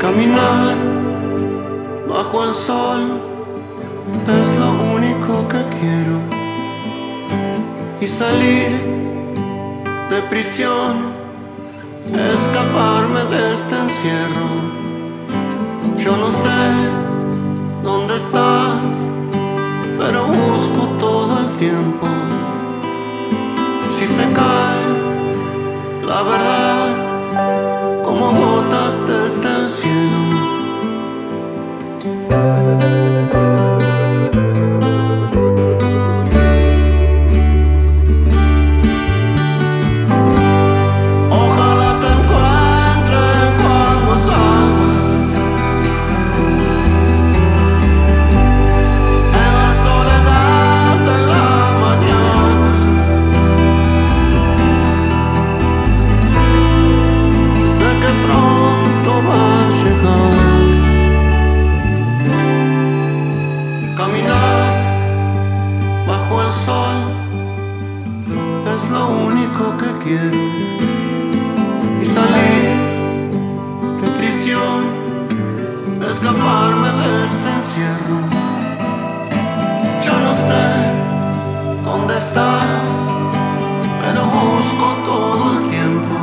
Caminar bajo el sol es lo único que quiero. Y salir de prisión, escaparme de este encierro. Yo no sé dónde estás, pero busco todo el tiempo. Si se cae la verdad que quiero y salir de prisión, escaparme de este encierro. Yo no sé dónde estás, pero busco todo el tiempo.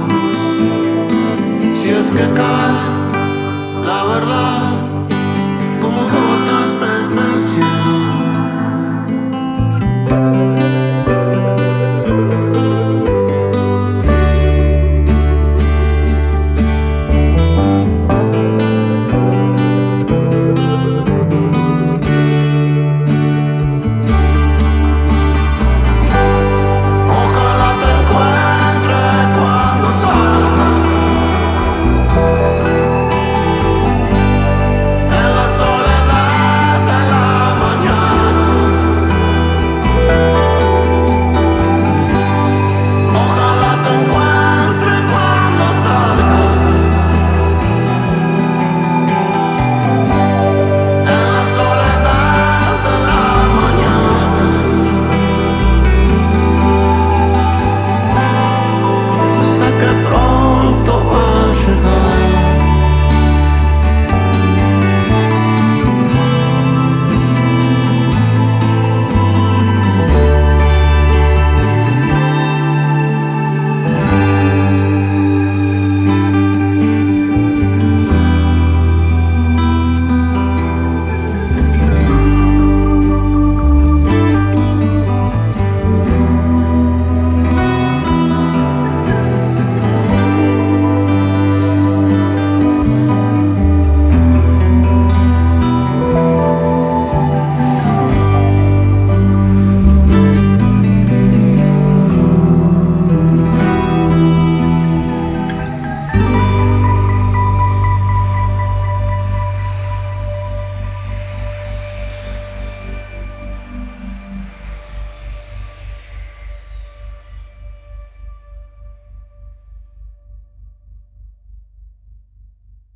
Si es que cae la verdad como gotas